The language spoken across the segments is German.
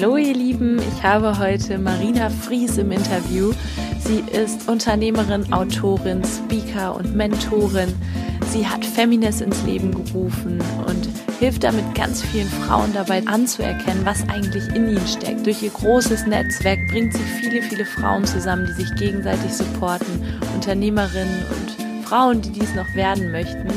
Hallo ihr Lieben, ich habe heute Marina Fries im Interview. Sie ist Unternehmerin, Autorin, Speaker und Mentorin. Sie hat Feminist ins Leben gerufen und hilft damit ganz vielen Frauen dabei anzuerkennen, was eigentlich in ihnen steckt. Durch ihr großes Netzwerk bringt sie viele, viele Frauen zusammen, die sich gegenseitig supporten, Unternehmerinnen und Frauen, die dies noch werden möchten.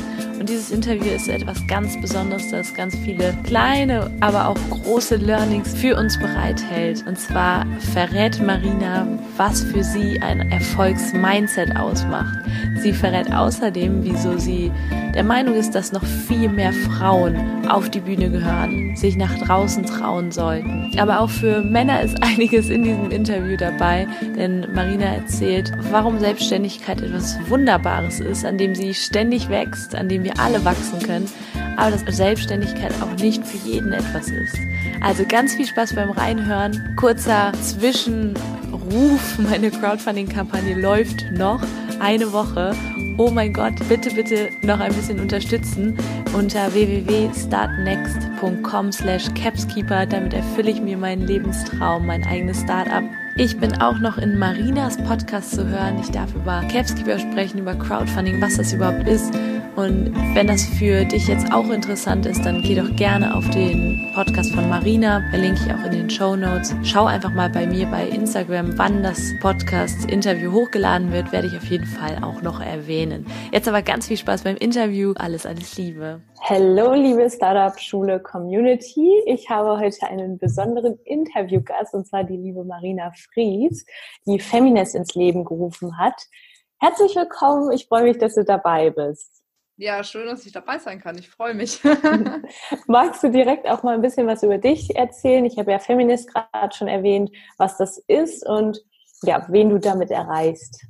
Und dieses Interview ist etwas ganz Besonderes, das ganz viele kleine, aber auch große Learnings für uns bereithält. Und zwar verrät Marina, was für sie ein Erfolgsmindset ausmacht. Sie verrät außerdem, wieso sie der Meinung ist, dass noch viel mehr Frauen auf die Bühne gehören, sich nach draußen trauen sollten. Aber auch für Männer ist einiges in diesem Interview dabei, denn Marina erzählt, warum Selbstständigkeit etwas Wunderbares ist, an dem sie ständig wächst, an dem wir alle wachsen können, aber dass Selbstständigkeit auch nicht für jeden etwas ist. Also ganz viel Spaß beim Reinhören. Kurzer Zwischenruf, meine Crowdfunding-Kampagne läuft noch eine Woche oh mein Gott, bitte, bitte noch ein bisschen unterstützen unter www.startnext.com slash capskeeper. Damit erfülle ich mir meinen Lebenstraum, mein eigenes Startup. Ich bin auch noch in Marinas Podcast zu hören. Ich darf über Capskeeper sprechen, über Crowdfunding, was das überhaupt ist und wenn das für dich jetzt auch interessant ist, dann geh doch gerne auf den Podcast von Marina, verlinke ich auch in den Show Notes. Schau einfach mal bei mir bei Instagram, wann das Podcast-Interview hochgeladen wird, werde ich auf jeden Fall auch noch erwähnen. Jetzt aber ganz viel Spaß beim Interview. Alles, alles Liebe. Hallo, liebe Startup-Schule Community. Ich habe heute einen besonderen Interviewgast und zwar die liebe Marina Fries, die Feminist ins Leben gerufen hat. Herzlich willkommen. Ich freue mich, dass du dabei bist. Ja, schön, dass ich dabei sein kann. Ich freue mich. Magst du direkt auch mal ein bisschen was über dich erzählen? Ich habe ja Feminist gerade schon erwähnt, was das ist und ja, wen du damit erreichst.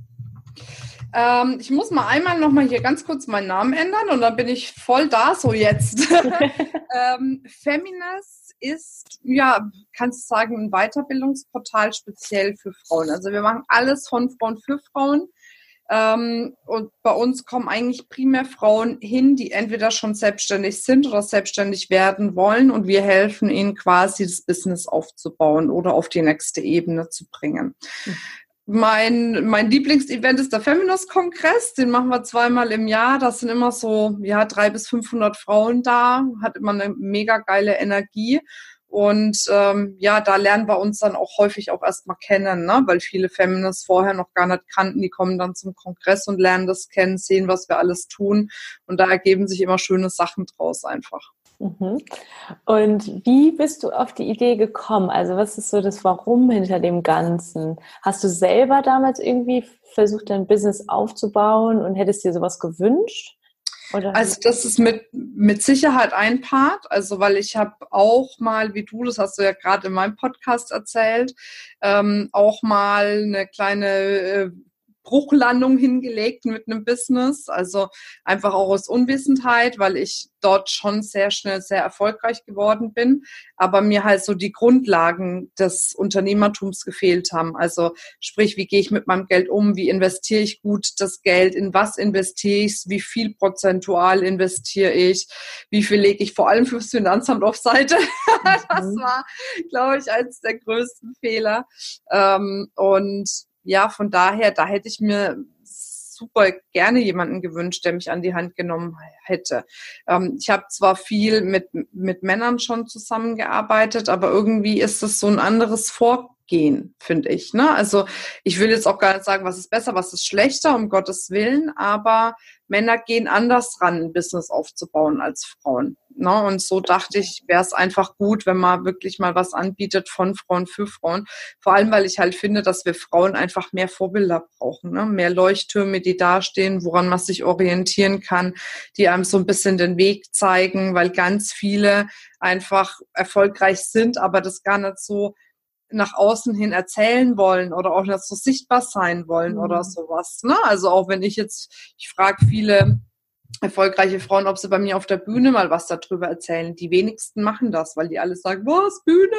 Ähm, ich muss mal einmal noch mal hier ganz kurz meinen Namen ändern und dann bin ich voll da, so jetzt. ähm, Feminist ist, ja, kannst du sagen, ein Weiterbildungsportal speziell für Frauen. Also wir machen alles von Frauen für Frauen. Ähm, und bei uns kommen eigentlich primär Frauen hin, die entweder schon selbstständig sind oder selbstständig werden wollen und wir helfen ihnen quasi das Business aufzubauen oder auf die nächste Ebene zu bringen. Mhm. Mein, mein Lieblingsevent ist der Feminist-Kongress. Den machen wir zweimal im Jahr. Da sind immer so, ja, drei bis 500 Frauen da. Hat immer eine mega geile Energie. Und ähm, ja, da lernen wir uns dann auch häufig auch erstmal kennen, ne? weil viele Feminists vorher noch gar nicht kannten. Die kommen dann zum Kongress und lernen das kennen, sehen, was wir alles tun. Und da ergeben sich immer schöne Sachen draus einfach. Mhm. Und wie bist du auf die Idee gekommen? Also was ist so das Warum hinter dem Ganzen? Hast du selber damals irgendwie versucht, dein Business aufzubauen und hättest dir sowas gewünscht? Oder? Also das ist mit, mit Sicherheit ein Part, also weil ich habe auch mal, wie du, das hast du ja gerade in meinem Podcast erzählt, ähm, auch mal eine kleine äh, Bruchlandung hingelegt mit einem Business. Also einfach auch aus Unwissenheit, weil ich dort schon sehr schnell sehr erfolgreich geworden bin, aber mir halt so die Grundlagen des Unternehmertums gefehlt haben. Also sprich, wie gehe ich mit meinem Geld um? Wie investiere ich gut das Geld? In was investiere ich? Wie viel prozentual investiere ich? Wie viel lege ich vor allem fürs Finanzamt auf Seite? das mhm. war, glaube ich, eines der größten Fehler. Ähm, und ja, von daher, da hätte ich mir super gerne jemanden gewünscht, der mich an die Hand genommen hätte. Ähm, ich habe zwar viel mit, mit Männern schon zusammengearbeitet, aber irgendwie ist das so ein anderes Vorgehen, finde ich. Ne? Also ich will jetzt auch gar nicht sagen, was ist besser, was ist schlechter, um Gottes Willen, aber Männer gehen anders ran, ein Business aufzubauen als Frauen. Ne? Und so dachte ich, wäre es einfach gut, wenn man wirklich mal was anbietet von Frauen für Frauen. Vor allem, weil ich halt finde, dass wir Frauen einfach mehr Vorbilder brauchen. Ne? Mehr Leuchttürme, die dastehen, woran man sich orientieren kann, die einem so ein bisschen den Weg zeigen, weil ganz viele einfach erfolgreich sind, aber das gar nicht so nach außen hin erzählen wollen oder auch so sichtbar sein wollen mhm. oder sowas. Ne? Also auch wenn ich jetzt, ich frage viele erfolgreiche Frauen, ob sie bei mir auf der Bühne mal was darüber erzählen. Die wenigsten machen das, weil die alle sagen, was, Bühne?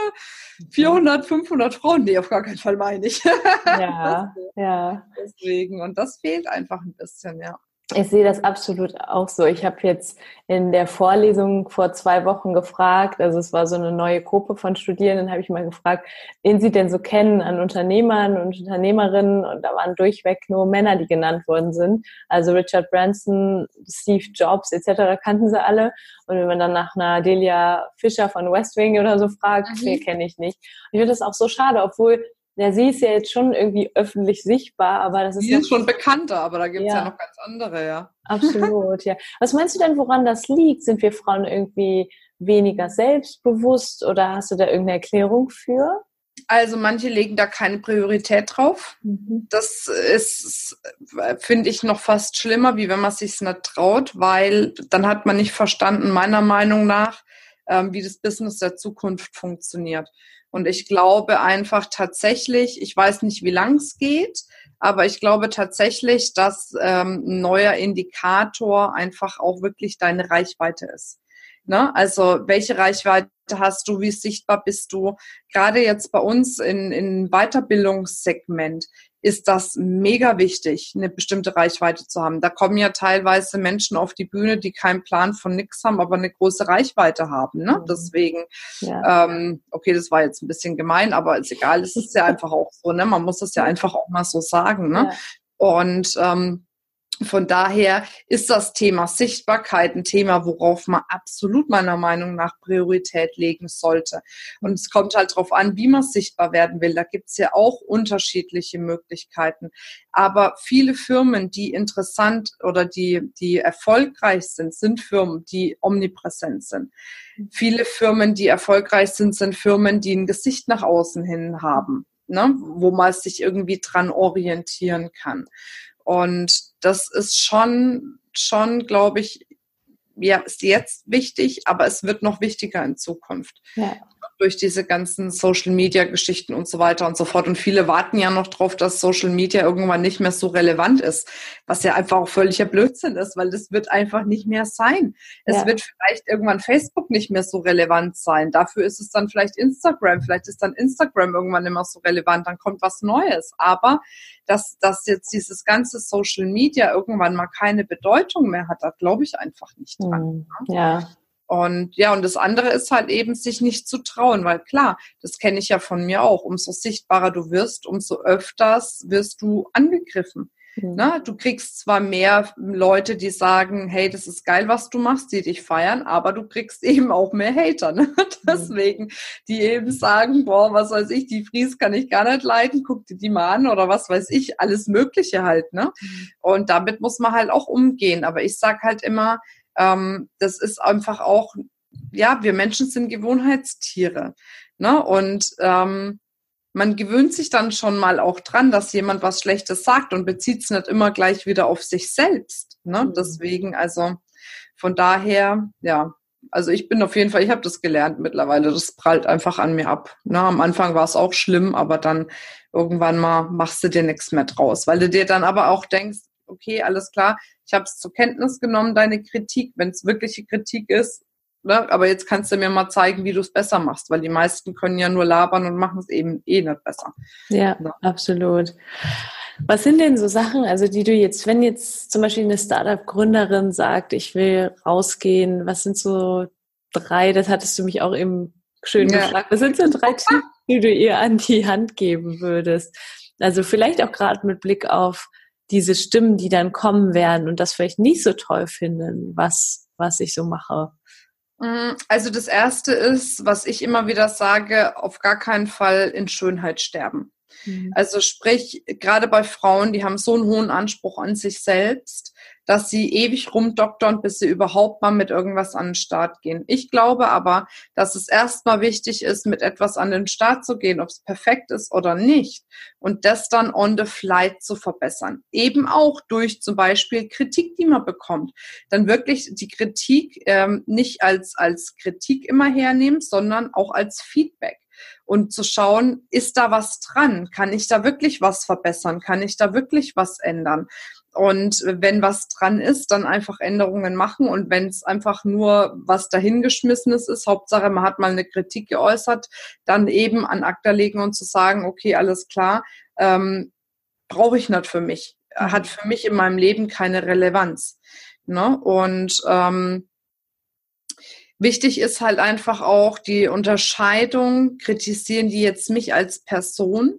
400, 500 Frauen? Nee, auf gar keinen Fall meine ich. Ja, ja. Deswegen. Und das fehlt einfach ein bisschen, ja. Ich sehe das absolut auch so. Ich habe jetzt in der Vorlesung vor zwei Wochen gefragt, also es war so eine neue Gruppe von Studierenden, habe ich mal gefragt, wen sie denn so kennen an Unternehmern und Unternehmerinnen und da waren durchweg nur Männer, die genannt worden sind. Also Richard Branson, Steve Jobs etc. kannten sie alle. Und wenn man dann nach einer Delia Fischer von West Wing oder so fragt, mhm. nee, kenne ich nicht. Und ich finde das auch so schade, obwohl ja, sie ist ja jetzt schon irgendwie öffentlich sichtbar, aber das ist. Sie ist schon bekannter, aber da gibt es ja. ja noch ganz andere, ja. Absolut, ja. Was meinst du denn, woran das liegt? Sind wir Frauen irgendwie weniger selbstbewusst oder hast du da irgendeine Erklärung für? Also manche legen da keine Priorität drauf. Mhm. Das ist, finde ich, noch fast schlimmer, wie wenn man sich nicht traut, weil dann hat man nicht verstanden, meiner Meinung nach, ähm, wie das Business der Zukunft funktioniert. Und ich glaube einfach tatsächlich, ich weiß nicht, wie lang es geht, aber ich glaube tatsächlich, dass ähm, ein neuer Indikator einfach auch wirklich deine Reichweite ist. Ne? Also welche Reichweite hast du, wie sichtbar bist du? Gerade jetzt bei uns in, in Weiterbildungssegment ist das mega wichtig, eine bestimmte Reichweite zu haben. Da kommen ja teilweise Menschen auf die Bühne, die keinen Plan von nix haben, aber eine große Reichweite haben. Ne? Mhm. Deswegen, ja. ähm, okay, das war jetzt ein bisschen gemein, aber ist egal, es ist ja einfach auch so, ne? Man muss das ja einfach auch mal so sagen. Ne? Ja. Und ähm, von daher ist das Thema Sichtbarkeit ein Thema, worauf man absolut meiner Meinung nach Priorität legen sollte. Und es kommt halt darauf an, wie man sichtbar werden will. Da gibt es ja auch unterschiedliche Möglichkeiten. Aber viele Firmen, die interessant oder die, die erfolgreich sind, sind Firmen, die omnipräsent sind. Viele Firmen, die erfolgreich sind, sind Firmen, die ein Gesicht nach außen hin haben. Ne, wo man sich irgendwie dran orientieren kann. Und das ist schon, schon, glaube ich, ja, ist jetzt wichtig, aber es wird noch wichtiger in Zukunft. Ja durch diese ganzen Social Media Geschichten und so weiter und so fort. Und viele warten ja noch drauf, dass Social Media irgendwann nicht mehr so relevant ist, was ja einfach auch völliger Blödsinn ist, weil das wird einfach nicht mehr sein. Es ja. wird vielleicht irgendwann Facebook nicht mehr so relevant sein. Dafür ist es dann vielleicht Instagram. Vielleicht ist dann Instagram irgendwann immer so relevant. Dann kommt was Neues. Aber dass, dass jetzt dieses ganze Social Media irgendwann mal keine Bedeutung mehr hat, da glaube ich einfach nicht dran. Hm. Ja. Und ja, und das andere ist halt eben, sich nicht zu trauen, weil klar, das kenne ich ja von mir auch. Umso sichtbarer du wirst, umso öfters wirst du angegriffen. Mhm. Na, du kriegst zwar mehr Leute, die sagen, hey, das ist geil, was du machst, die dich feiern, aber du kriegst eben auch mehr Hater. Ne? Mhm. Deswegen, die eben sagen, boah, was weiß ich, die Fries kann ich gar nicht leiden, guck dir die mal an oder was weiß ich, alles Mögliche halt. Ne? Mhm. Und damit muss man halt auch umgehen. Aber ich sag halt immer, ähm, das ist einfach auch, ja, wir Menschen sind Gewohnheitstiere. Ne? Und ähm, man gewöhnt sich dann schon mal auch dran, dass jemand was Schlechtes sagt und bezieht es nicht immer gleich wieder auf sich selbst. Ne? Mhm. Deswegen, also von daher, ja, also ich bin auf jeden Fall, ich habe das gelernt mittlerweile, das prallt einfach an mir ab. Ne? Am Anfang war es auch schlimm, aber dann irgendwann mal machst du dir nichts mehr draus, weil du dir dann aber auch denkst, okay, alles klar, ich habe es zur Kenntnis genommen, deine Kritik, wenn es wirkliche Kritik ist, ne? aber jetzt kannst du mir mal zeigen, wie du es besser machst, weil die meisten können ja nur labern und machen es eben eh nicht besser. Ja, ja, absolut. Was sind denn so Sachen, also die du jetzt, wenn jetzt zum Beispiel eine Startup-Gründerin sagt, ich will rausgehen, was sind so drei, das hattest du mich auch eben schön ja. gefragt, was sind so drei Tipps, die du ihr an die Hand geben würdest? Also vielleicht auch gerade mit Blick auf diese Stimmen, die dann kommen werden und das vielleicht nicht so toll finden, was, was ich so mache? Mm, also das erste ist, was ich immer wieder sage, auf gar keinen Fall in Schönheit sterben. Mhm. Also sprich, gerade bei Frauen, die haben so einen hohen Anspruch an sich selbst, dass sie ewig rumdoktern, bis sie überhaupt mal mit irgendwas an den Start gehen. Ich glaube aber, dass es erstmal wichtig ist, mit etwas an den Start zu gehen, ob es perfekt ist oder nicht, und das dann on the flight zu verbessern. Eben auch durch zum Beispiel Kritik, die man bekommt. Dann wirklich die Kritik ähm, nicht als, als Kritik immer hernehmen, sondern auch als Feedback. und zu schauen, ist da was dran? Kann ich da wirklich was verbessern? Kann ich da wirklich was ändern? Und wenn was dran ist, dann einfach Änderungen machen. Und wenn es einfach nur was dahingeschmissenes ist, Hauptsache man hat mal eine Kritik geäußert, dann eben an Akta legen und zu sagen, okay, alles klar, ähm, brauche ich nicht für mich. Mhm. Hat für mich in meinem Leben keine Relevanz. Ne? Und ähm, wichtig ist halt einfach auch die Unterscheidung, kritisieren die jetzt mich als Person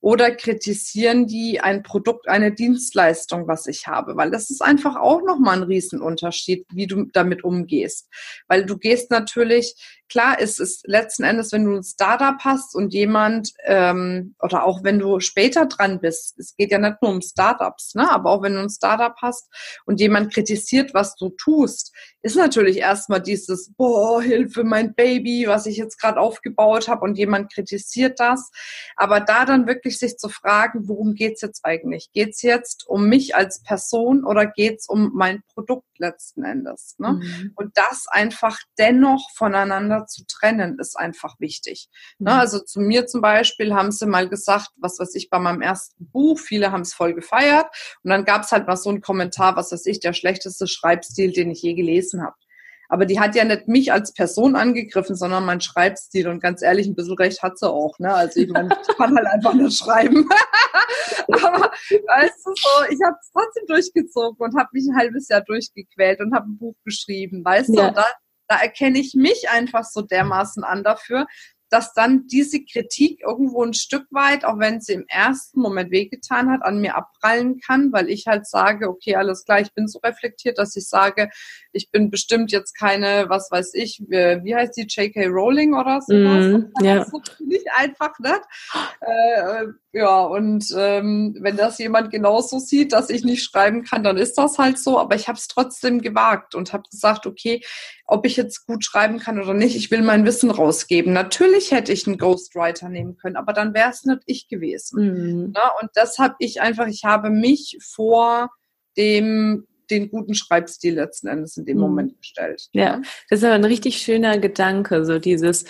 oder kritisieren die ein Produkt, eine Dienstleistung, was ich habe? Weil das ist einfach auch nochmal ein Riesenunterschied, wie du damit umgehst. Weil du gehst natürlich, klar ist es letzten Endes, wenn du ein Startup hast und jemand, ähm, oder auch wenn du später dran bist, es geht ja nicht nur um Startups, ne? aber auch wenn du ein Startup hast und jemand kritisiert, was du tust, ist natürlich erstmal dieses, boah, Hilfe, mein Baby, was ich jetzt gerade aufgebaut habe und jemand kritisiert das. Aber da dann wirklich sich zu fragen, worum geht's jetzt eigentlich? Geht's jetzt um mich als Person oder geht's um mein Produkt letzten Endes? Ne? Mhm. Und das einfach dennoch voneinander zu trennen, ist einfach wichtig. Ne? Mhm. Ne? Also zu mir zum Beispiel haben sie mal gesagt, was weiß ich, bei meinem ersten Buch, viele haben es voll gefeiert. Und dann gab's halt mal so einen Kommentar, was weiß ich, der schlechteste Schreibstil, den ich je gelesen habe. Aber die hat ja nicht mich als Person angegriffen, sondern mein Schreibstil. Und ganz ehrlich, ein bisschen recht hat sie auch. Ne? Also ich, meine, ich kann halt einfach nicht schreiben. Aber weißt du so, ich habe es trotzdem durchgezogen und habe mich ein halbes Jahr durchgequält und habe ein Buch geschrieben. Weißt ja. du, da, da erkenne ich mich einfach so dermaßen an dafür, dass dann diese Kritik irgendwo ein Stück weit, auch wenn sie im ersten Moment wehgetan hat, an mir abprallen kann, weil ich halt sage, okay, alles klar, ich bin so reflektiert, dass ich sage, ich bin bestimmt jetzt keine, was weiß ich, wie heißt die, J.K. Rowling oder sowas. Mm, ja. Nicht einfach nicht. Äh, ja, und ähm, wenn das jemand genauso sieht, dass ich nicht schreiben kann, dann ist das halt so. Aber ich habe es trotzdem gewagt und habe gesagt, okay, ob ich jetzt gut schreiben kann oder nicht, ich will mein Wissen rausgeben. Natürlich hätte ich einen Ghostwriter nehmen können, aber dann wäre es nicht ich gewesen. Mhm. Na, und das habe ich einfach, ich habe mich vor dem den guten Schreibstil letzten Endes in dem mhm. Moment gestellt. Ja, das ist aber ein richtig schöner Gedanke, so dieses,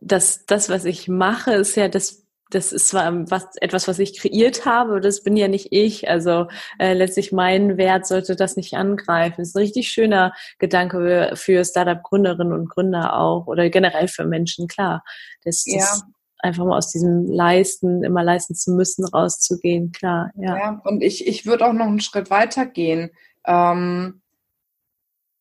dass das, was ich mache, ist ja das das ist zwar was, etwas, was ich kreiert habe, das bin ja nicht ich. Also äh, letztlich mein Wert sollte das nicht angreifen. Das ist ein richtig schöner Gedanke für, für Startup-Gründerinnen und Gründer auch oder generell für Menschen, klar. Das, ja. das einfach mal aus diesem Leisten, immer leisten zu müssen, rauszugehen, klar. Ja, ja und ich, ich würde auch noch einen Schritt weiter gehen. Ähm,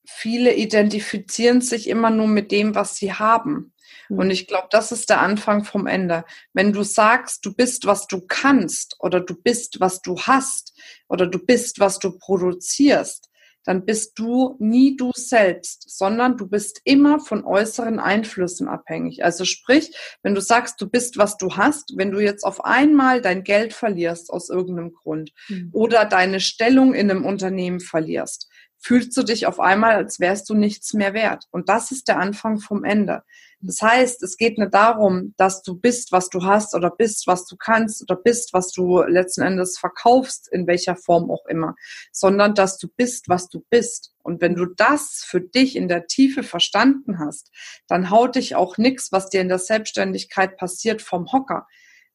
viele identifizieren sich immer nur mit dem, was sie haben. Und ich glaube, das ist der Anfang vom Ende. Wenn du sagst, du bist, was du kannst oder du bist, was du hast oder du bist, was du produzierst, dann bist du nie du selbst, sondern du bist immer von äußeren Einflüssen abhängig. Also sprich, wenn du sagst, du bist, was du hast, wenn du jetzt auf einmal dein Geld verlierst aus irgendeinem Grund mhm. oder deine Stellung in einem Unternehmen verlierst, fühlst du dich auf einmal, als wärst du nichts mehr wert. Und das ist der Anfang vom Ende. Das heißt, es geht nicht darum, dass du bist, was du hast oder bist, was du kannst oder bist, was du letzten Endes verkaufst, in welcher Form auch immer, sondern dass du bist, was du bist. Und wenn du das für dich in der Tiefe verstanden hast, dann haut dich auch nichts, was dir in der Selbstständigkeit passiert, vom Hocker.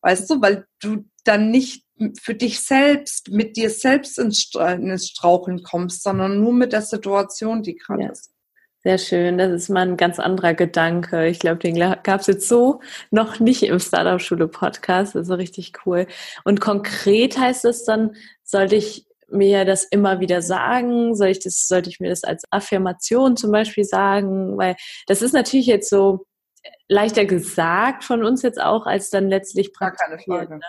Weißt du, weil du dann nicht für dich selbst, mit dir selbst ins, Straucheln kommst, sondern nur mit der Situation, die gerade ja. ist. Sehr schön, das ist mal ein ganz anderer Gedanke. Ich glaube, den gab es jetzt so noch nicht im Startup-Schule-Podcast. Ist richtig cool. Und konkret heißt es dann, sollte ich mir das immer wieder sagen? Soll ich das, sollte ich mir das als Affirmation zum Beispiel sagen? Weil das ist natürlich jetzt so, leichter gesagt von uns jetzt auch, als dann letztlich praktiziert. Ne?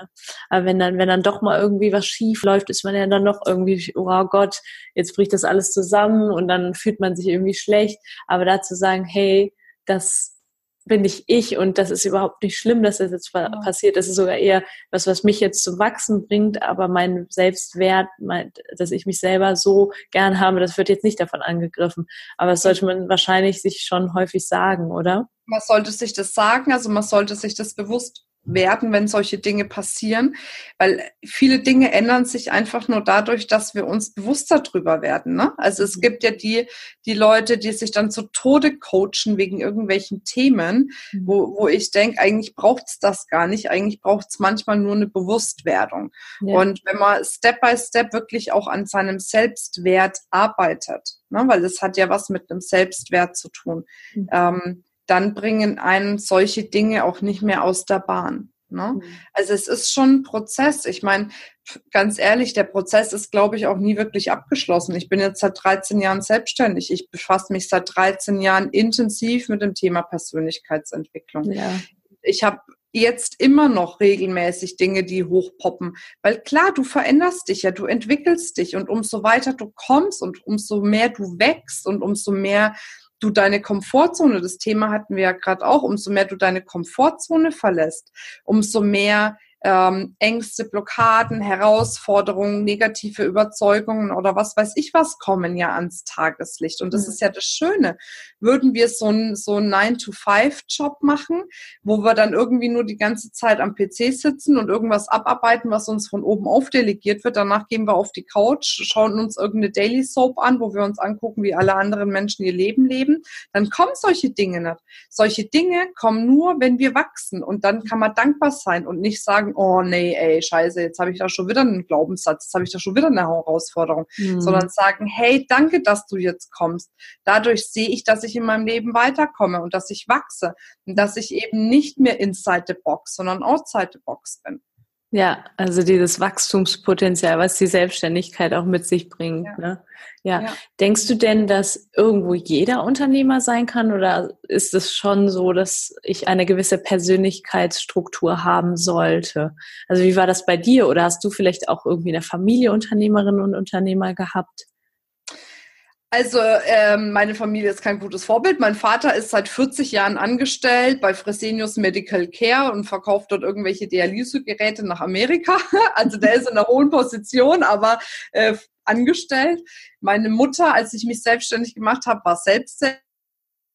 Aber wenn dann, wenn dann doch mal irgendwie was schief läuft, ist man ja dann noch irgendwie, oh Gott, jetzt bricht das alles zusammen und dann fühlt man sich irgendwie schlecht. Aber dazu sagen, hey, das bin ich ich und das ist überhaupt nicht schlimm, dass das jetzt ja. passiert. Das ist sogar eher was, was mich jetzt zum Wachsen bringt, aber mein Selbstwert, mein, dass ich mich selber so gern habe, das wird jetzt nicht davon angegriffen. Aber das sollte man wahrscheinlich sich schon häufig sagen, oder? Man sollte sich das sagen, also man sollte sich das bewusst werden, wenn solche Dinge passieren, weil viele Dinge ändern sich einfach nur dadurch, dass wir uns bewusster drüber werden. Ne? Also es mhm. gibt ja die, die Leute, die sich dann zu Tode coachen wegen irgendwelchen Themen, mhm. wo, wo ich denke, eigentlich braucht's das gar nicht, eigentlich braucht's manchmal nur eine Bewusstwerdung. Ja. Und wenn man Step by Step wirklich auch an seinem Selbstwert arbeitet, ne? weil das hat ja was mit einem Selbstwert zu tun, mhm. ähm, dann bringen einen solche Dinge auch nicht mehr aus der Bahn. Ne? Mhm. Also es ist schon ein Prozess. Ich meine, ganz ehrlich, der Prozess ist, glaube ich, auch nie wirklich abgeschlossen. Ich bin jetzt seit 13 Jahren selbstständig. Ich befasse mich seit 13 Jahren intensiv mit dem Thema Persönlichkeitsentwicklung. Ja. Ich habe jetzt immer noch regelmäßig Dinge, die hochpoppen. Weil klar, du veränderst dich ja, du entwickelst dich und umso weiter du kommst und umso mehr du wächst und umso mehr du deine Komfortzone, das Thema hatten wir ja gerade auch, umso mehr du deine Komfortzone verlässt, umso mehr ähm, Ängste, Blockaden, Herausforderungen, negative Überzeugungen oder was weiß ich was kommen ja ans Tageslicht. Und das mhm. ist ja das Schöne. Würden wir so einen so einen 9-to-5-Job machen, wo wir dann irgendwie nur die ganze Zeit am PC sitzen und irgendwas abarbeiten, was uns von oben aufdelegiert wird. Danach gehen wir auf die Couch, schauen uns irgendeine Daily Soap an, wo wir uns angucken, wie alle anderen Menschen ihr Leben leben. Dann kommen solche Dinge nicht. Solche Dinge kommen nur, wenn wir wachsen. Und dann kann man dankbar sein und nicht sagen, sagen, oh nee, ey, scheiße, jetzt habe ich da schon wieder einen Glaubenssatz, jetzt habe ich da schon wieder eine Herausforderung, mhm. sondern sagen, hey, danke, dass du jetzt kommst. Dadurch sehe ich, dass ich in meinem Leben weiterkomme und dass ich wachse und dass ich eben nicht mehr inside the box, sondern outside the box bin. Ja, also dieses Wachstumspotenzial, was die Selbstständigkeit auch mit sich bringt. Ja. Ne? Ja. ja. Denkst du denn, dass irgendwo jeder Unternehmer sein kann oder ist es schon so, dass ich eine gewisse Persönlichkeitsstruktur haben sollte? Also wie war das bei dir oder hast du vielleicht auch irgendwie eine Familie Unternehmerinnen und Unternehmer gehabt? Also ähm, meine Familie ist kein gutes Vorbild. Mein Vater ist seit 40 Jahren angestellt bei Fresenius Medical Care und verkauft dort irgendwelche Dialysegeräte nach Amerika. Also der ist in einer hohen Position, aber äh, angestellt. Meine Mutter, als ich mich selbstständig gemacht habe, war selbst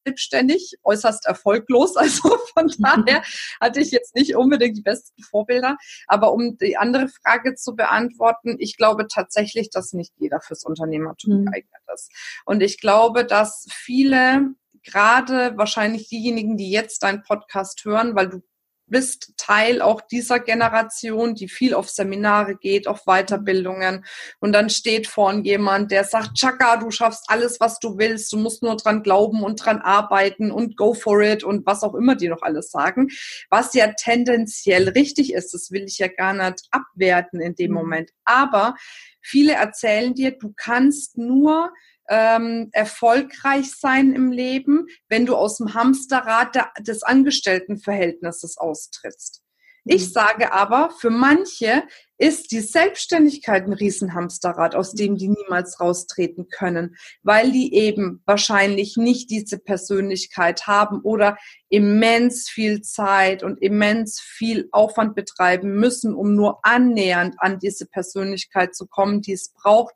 selbstständig, äußerst erfolglos. Also von daher hatte ich jetzt nicht unbedingt die besten Vorbilder. Aber um die andere Frage zu beantworten, ich glaube tatsächlich, dass nicht jeder fürs Unternehmertum mhm. geeignet ist. Und ich glaube, dass viele gerade wahrscheinlich diejenigen, die jetzt deinen Podcast hören, weil du bist Teil auch dieser Generation, die viel auf Seminare geht, auf Weiterbildungen. Und dann steht vorn jemand, der sagt, Chaka, du schaffst alles, was du willst. Du musst nur dran glauben und dran arbeiten und go for it und was auch immer die noch alles sagen. Was ja tendenziell richtig ist, das will ich ja gar nicht abwerten in dem mhm. Moment. Aber viele erzählen dir, du kannst nur ähm, erfolgreich sein im Leben, wenn du aus dem Hamsterrad der, des Angestelltenverhältnisses austrittst. Ich mhm. sage aber, für manche ist die Selbstständigkeit ein Riesenhamsterrad, aus dem die niemals raustreten können, weil die eben wahrscheinlich nicht diese Persönlichkeit haben oder immens viel Zeit und immens viel Aufwand betreiben müssen, um nur annähernd an diese Persönlichkeit zu kommen, die es braucht,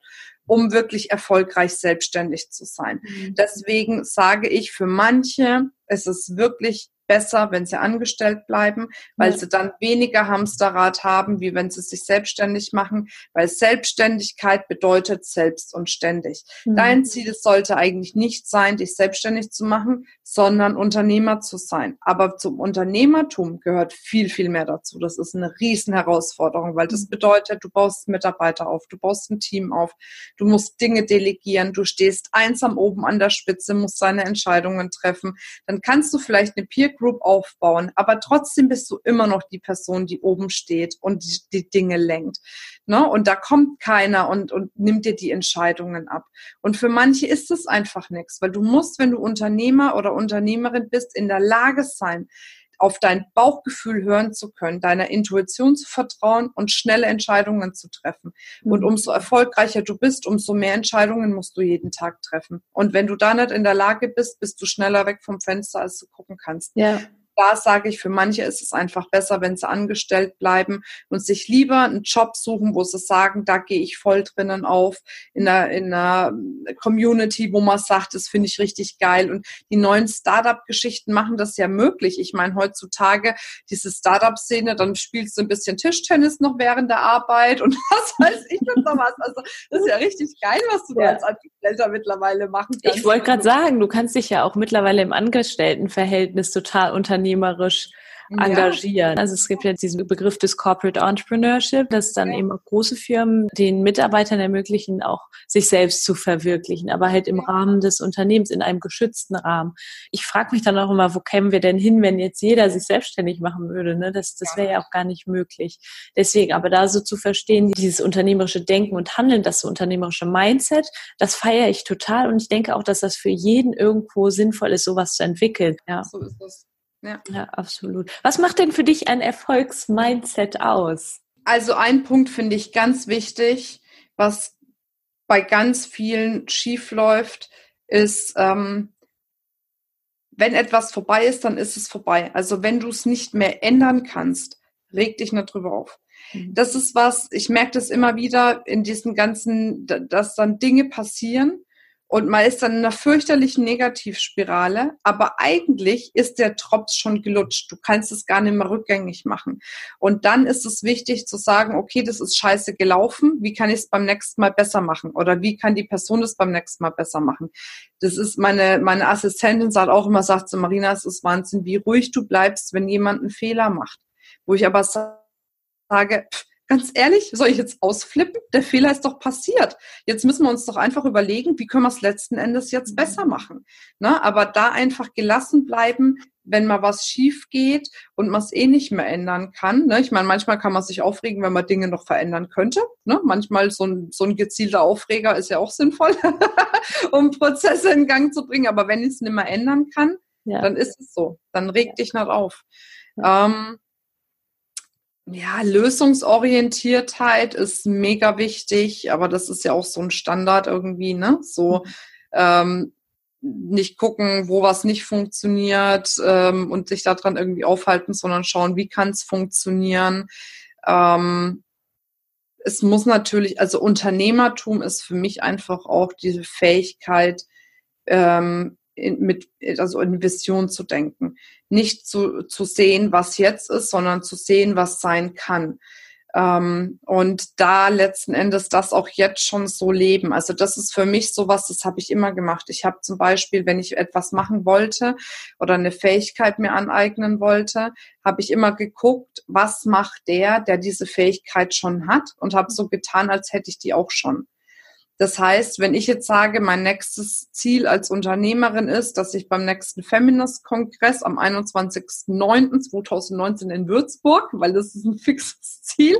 um wirklich erfolgreich selbstständig zu sein. Mhm. Deswegen sage ich, für manche ist es wirklich besser, wenn sie angestellt bleiben, weil ja. sie dann weniger Hamsterrad haben, wie wenn sie sich selbstständig machen, weil Selbstständigkeit bedeutet selbst und ständig. Mhm. Dein Ziel sollte eigentlich nicht sein, dich selbstständig zu machen, sondern Unternehmer zu sein. Aber zum Unternehmertum gehört viel, viel mehr dazu. Das ist eine riesen Herausforderung, weil das mhm. bedeutet, du baust Mitarbeiter auf, du baust ein Team auf, du musst Dinge delegieren, du stehst einsam oben an der Spitze, musst deine Entscheidungen treffen. Dann kannst du vielleicht eine Peer Group aufbauen, aber trotzdem bist du immer noch die Person, die oben steht und die, die Dinge lenkt. Ne? Und da kommt keiner und, und nimmt dir die Entscheidungen ab. Und für manche ist es einfach nichts, weil du musst, wenn du Unternehmer oder Unternehmerin bist, in der Lage sein, auf dein Bauchgefühl hören zu können, deiner Intuition zu vertrauen und schnelle Entscheidungen zu treffen. Und mhm. umso erfolgreicher du bist, umso mehr Entscheidungen musst du jeden Tag treffen. Und wenn du da nicht in der Lage bist, bist du schneller weg vom Fenster, als du gucken kannst. Ja. Da sage ich, für manche ist es einfach besser, wenn sie angestellt bleiben und sich lieber einen Job suchen, wo sie sagen, da gehe ich voll drinnen auf, in einer, in einer Community, wo man sagt, das finde ich richtig geil. Und die neuen Startup-Geschichten machen das ja möglich. Ich meine, heutzutage diese Startup-Szene, dann spielst du ein bisschen Tischtennis noch während der Arbeit und was weiß ich und sowas. Also das ist ja richtig geil, was du ja. da als Angestellter mittlerweile machen kannst. Ich wollte gerade sagen, du kannst dich ja auch mittlerweile im Angestelltenverhältnis total unternehmerisch engagieren. Ja. Also es gibt ja diesen Begriff des Corporate Entrepreneurship, dass dann ja. eben auch große Firmen den Mitarbeitern ermöglichen, auch sich selbst zu verwirklichen, aber halt im Rahmen des Unternehmens, in einem geschützten Rahmen. Ich frage mich dann auch immer, wo kämen wir denn hin, wenn jetzt jeder sich selbstständig machen würde? Ne? Das, das wäre ja auch gar nicht möglich. Deswegen, aber da so zu verstehen, dieses unternehmerische Denken und Handeln, das so unternehmerische Mindset, das feiere ich total und ich denke auch, dass das für jeden irgendwo sinnvoll ist, sowas zu entwickeln. Ja. So ist es. Ja. ja, absolut. Was macht denn für dich ein Erfolgsmindset aus? Also ein Punkt finde ich ganz wichtig, was bei ganz vielen schief läuft, ist, ähm, wenn etwas vorbei ist, dann ist es vorbei. Also wenn du es nicht mehr ändern kannst, reg dich nicht drüber auf. Mhm. Das ist was, ich merke das immer wieder in diesen ganzen, dass dann Dinge passieren, und man ist dann in einer fürchterlichen Negativspirale, aber eigentlich ist der Drops schon gelutscht. Du kannst es gar nicht mehr rückgängig machen. Und dann ist es wichtig zu sagen, okay, das ist scheiße gelaufen, wie kann ich es beim nächsten Mal besser machen? Oder wie kann die Person es beim nächsten Mal besser machen? Das ist meine, meine Assistentin sagt auch immer, sagt zu Marina, es ist Wahnsinn, wie ruhig du bleibst, wenn jemand einen Fehler macht. Wo ich aber sage, pff, ganz ehrlich, soll ich jetzt ausflippen? Der Fehler ist doch passiert. Jetzt müssen wir uns doch einfach überlegen, wie können wir es letzten Endes jetzt besser machen. Ne? Aber da einfach gelassen bleiben, wenn mal was schief geht und man es eh nicht mehr ändern kann. Ne? Ich meine, manchmal kann man sich aufregen, wenn man Dinge noch verändern könnte. Ne? Manchmal so ein, so ein gezielter Aufreger ist ja auch sinnvoll, um Prozesse in Gang zu bringen. Aber wenn ich es nicht mehr ändern kann, ja. dann ist es so. Dann reg dich nicht auf. Ja. Ähm, ja, Lösungsorientiertheit ist mega wichtig, aber das ist ja auch so ein Standard irgendwie, ne? So mhm. ähm, nicht gucken, wo was nicht funktioniert ähm, und sich daran irgendwie aufhalten, sondern schauen, wie kann es funktionieren. Ähm, es muss natürlich, also Unternehmertum ist für mich einfach auch diese Fähigkeit, ähm, in, mit, also in Vision zu denken. Nicht zu, zu sehen, was jetzt ist, sondern zu sehen, was sein kann. Ähm, und da letzten Endes das auch jetzt schon so leben. Also das ist für mich sowas, das habe ich immer gemacht. Ich habe zum Beispiel, wenn ich etwas machen wollte oder eine Fähigkeit mir aneignen wollte, habe ich immer geguckt, was macht der, der diese Fähigkeit schon hat und habe so getan, als hätte ich die auch schon. Das heißt, wenn ich jetzt sage, mein nächstes Ziel als Unternehmerin ist, dass ich beim nächsten Feminist-Kongress am 21.09.2019 in Würzburg, weil das ist ein fixes Ziel,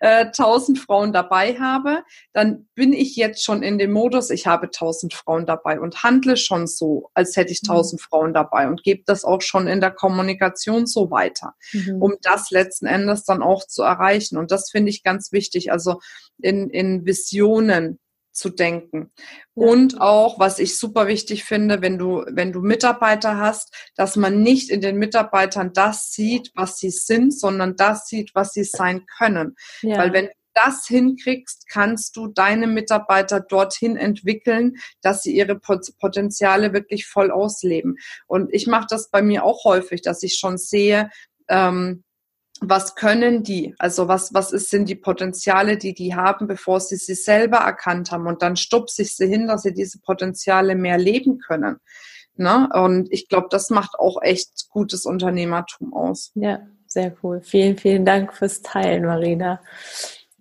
äh, 1000 Frauen dabei habe, dann bin ich jetzt schon in dem Modus, ich habe 1000 Frauen dabei und handle schon so, als hätte ich 1000 mhm. Frauen dabei und gebe das auch schon in der Kommunikation so weiter, mhm. um das letzten Endes dann auch zu erreichen. Und das finde ich ganz wichtig. Also in, in Visionen zu denken. Und auch, was ich super wichtig finde, wenn du, wenn du Mitarbeiter hast, dass man nicht in den Mitarbeitern das sieht, was sie sind, sondern das sieht, was sie sein können. Ja. Weil wenn du das hinkriegst, kannst du deine Mitarbeiter dorthin entwickeln, dass sie ihre Potenziale wirklich voll ausleben. Und ich mache das bei mir auch häufig, dass ich schon sehe, ähm, was können die? Also was, was ist, sind die Potenziale, die die haben, bevor sie sie selber erkannt haben? Und dann stupse ich sie hin, dass sie diese Potenziale mehr leben können. Ne? Und ich glaube, das macht auch echt gutes Unternehmertum aus. Ja, sehr cool. Vielen, vielen Dank fürs Teilen, Marina.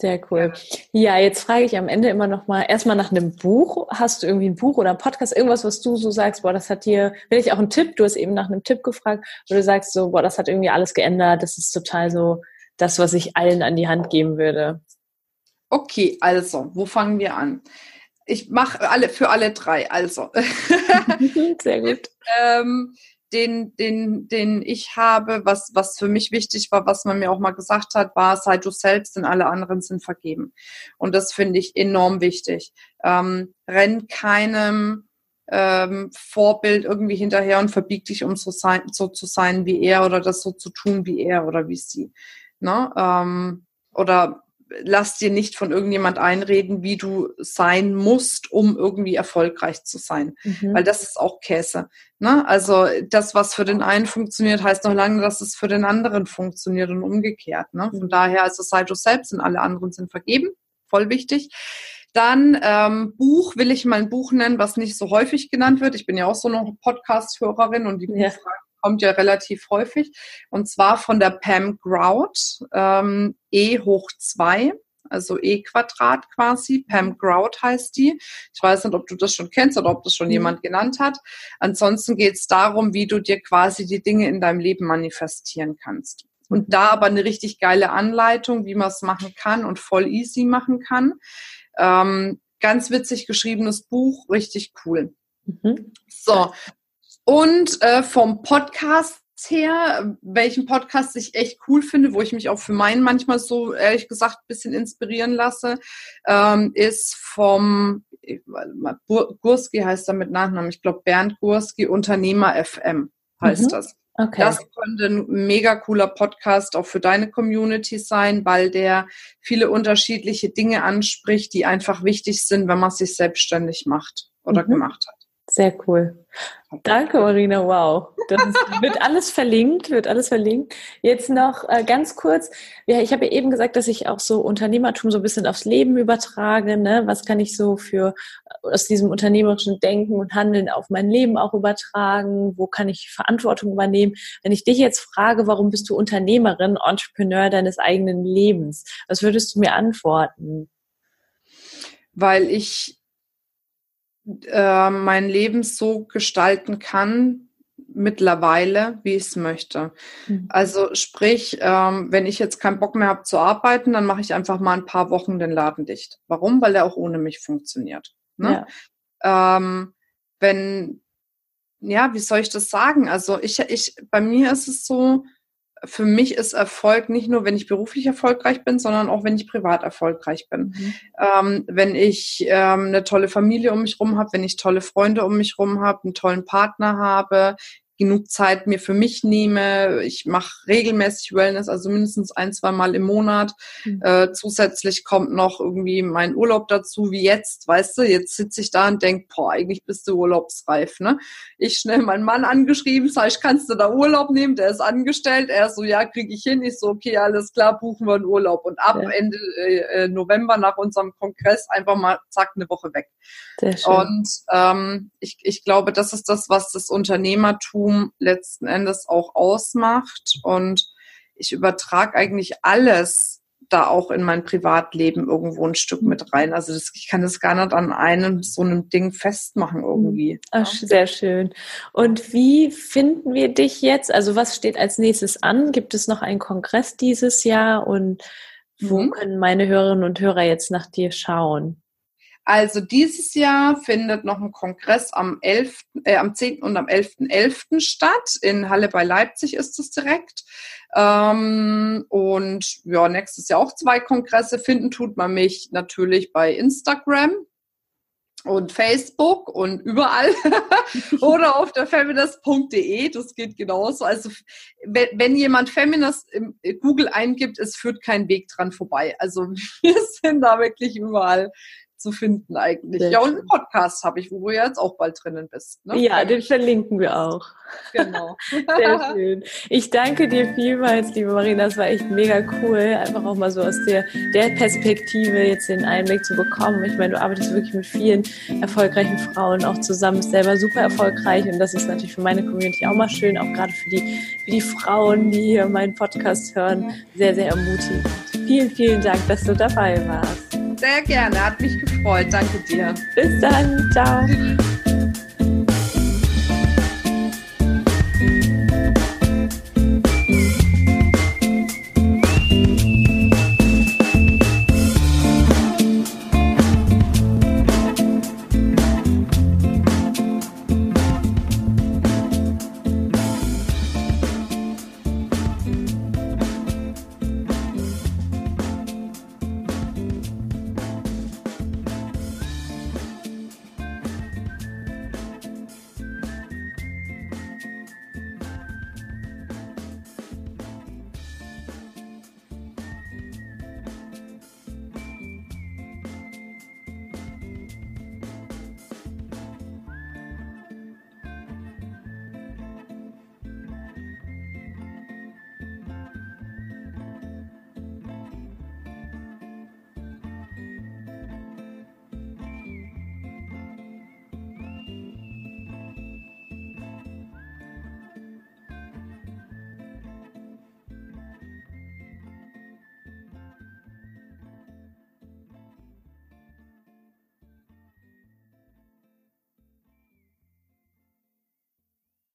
Sehr cool. Ja, jetzt frage ich am Ende immer noch mal erstmal nach einem Buch. Hast du irgendwie ein Buch oder ein Podcast, irgendwas, was du so sagst, boah, das hat dir, will ich auch einen Tipp, du hast eben nach einem Tipp gefragt, wo du sagst so, boah, das hat irgendwie alles geändert, das ist total so das, was ich allen an die Hand geben würde. Okay, also, wo fangen wir an? Ich mache alle für alle drei, also. Sehr gut. ähm, den, den, den ich habe, was, was für mich wichtig war, was man mir auch mal gesagt hat, war, sei du selbst, denn alle anderen sind vergeben. Und das finde ich enorm wichtig. Ähm, renn keinem ähm, Vorbild irgendwie hinterher und verbiegt dich, um so, sein, so zu sein wie er oder das so zu tun wie er oder wie sie. Ne? Ähm, oder lass dir nicht von irgendjemand einreden, wie du sein musst, um irgendwie erfolgreich zu sein. Mhm. Weil das ist auch Käse. Ne? Also das, was für den einen funktioniert, heißt noch lange, dass es für den anderen funktioniert und umgekehrt. Ne? Von mhm. daher, also sei du selbst und alle anderen sind vergeben. Voll wichtig. Dann ähm, Buch will ich mal ein Buch nennen, was nicht so häufig genannt wird. Ich bin ja auch so eine Podcast-Hörerin und die ja. Buchfrage kommt ja relativ häufig. Und zwar von der Pam Grout, ähm, E hoch zwei also E Quadrat quasi. Pam Grout heißt die. Ich weiß nicht, ob du das schon kennst oder ob das schon mhm. jemand genannt hat. Ansonsten geht es darum, wie du dir quasi die Dinge in deinem Leben manifestieren kannst. Und mhm. da aber eine richtig geile Anleitung, wie man es machen kann und voll easy machen kann. Ähm, ganz witzig geschriebenes Buch, richtig cool. Mhm. So, und äh, vom Podcast her, welchen Podcast ich echt cool finde, wo ich mich auch für meinen manchmal so, ehrlich gesagt, ein bisschen inspirieren lasse, ähm, ist vom Gurski heißt er mit Nachnamen, ich glaube Bernd Gurski, Unternehmer FM heißt mhm. das. Okay. Das könnte ein mega cooler Podcast auch für deine Community sein, weil der viele unterschiedliche Dinge anspricht, die einfach wichtig sind, wenn man sich selbstständig macht oder mhm. gemacht hat. Sehr cool. Danke, Marina. Wow. Das wird alles verlinkt, wird alles verlinkt. Jetzt noch äh, ganz kurz. Ja, ich habe ja eben gesagt, dass ich auch so Unternehmertum so ein bisschen aufs Leben übertrage. Ne? Was kann ich so für äh, aus diesem unternehmerischen Denken und Handeln auf mein Leben auch übertragen? Wo kann ich Verantwortung übernehmen? Wenn ich dich jetzt frage, warum bist du Unternehmerin, Entrepreneur deines eigenen Lebens? Was würdest du mir antworten? Weil ich äh, mein Leben so gestalten kann, mittlerweile, wie ich es möchte. Mhm. Also sprich, ähm, wenn ich jetzt keinen Bock mehr habe zu arbeiten, dann mache ich einfach mal ein paar Wochen den Laden dicht. Warum? Weil der auch ohne mich funktioniert. Ne? Ja. Ähm, wenn, ja, wie soll ich das sagen? Also ich, ich, bei mir ist es so, für mich ist Erfolg nicht nur, wenn ich beruflich erfolgreich bin, sondern auch, wenn ich privat erfolgreich bin. Mhm. Ähm, wenn ich ähm, eine tolle Familie um mich rum habe, wenn ich tolle Freunde um mich rum habe, einen tollen Partner habe, genug Zeit mir für mich nehme. Ich mache regelmäßig Wellness, also mindestens ein, zwei Mal im Monat. Mhm. Äh, zusätzlich kommt noch irgendwie mein Urlaub dazu, wie jetzt, weißt du, jetzt sitze ich da und denke, boah, eigentlich bist du urlaubsreif, ne? Ich schnell meinen Mann angeschrieben, sag ich, kannst du da Urlaub nehmen? Der ist angestellt. Er so, ja, kriege ich hin. Ich so, okay, alles klar, buchen wir einen Urlaub. Und ab ja. Ende äh, November nach unserem Kongress einfach mal zack, eine Woche weg. Und ähm, ich, ich glaube, das ist das, was das Unternehmertum Wachstum letzten Endes auch ausmacht. Und ich übertrage eigentlich alles da auch in mein Privatleben irgendwo ein Stück mit rein. Also das, ich kann das gar nicht an einem so einem Ding festmachen irgendwie. Ach, sehr schön. Und wie finden wir dich jetzt? Also was steht als nächstes an? Gibt es noch einen Kongress dieses Jahr? Und wo mhm. können meine Hörerinnen und Hörer jetzt nach dir schauen? Also dieses Jahr findet noch ein Kongress am 11., äh, am 10. und am 11.11. .11. statt. In Halle bei Leipzig ist es direkt. Ähm, und ja, nächstes Jahr auch zwei Kongresse. Finden tut man mich natürlich bei Instagram und Facebook und überall oder auf der feminist.de, das geht genauso. Also wenn, jemand Feminist im Google eingibt, es führt kein Weg dran vorbei. Also wir sind da wirklich überall zu finden eigentlich. Sehr ja, und einen Podcast habe ich, wo du ja jetzt auch bald drinnen bist. Ne? Ja, den verlinken wir auch. Genau. Sehr schön. Ich danke dir vielmals, liebe Marina. Das war echt mega cool, einfach auch mal so aus der, der Perspektive jetzt den Einblick zu bekommen. Ich meine, du arbeitest wirklich mit vielen erfolgreichen Frauen auch zusammen, bist selber super erfolgreich und das ist natürlich für meine Community auch mal schön, auch gerade für die, für die Frauen, die hier meinen Podcast hören, sehr, sehr ermutigend. Vielen, vielen Dank, dass du dabei warst. Sehr gerne, hat mich gefreut. Danke dir. Bis dann. Ciao.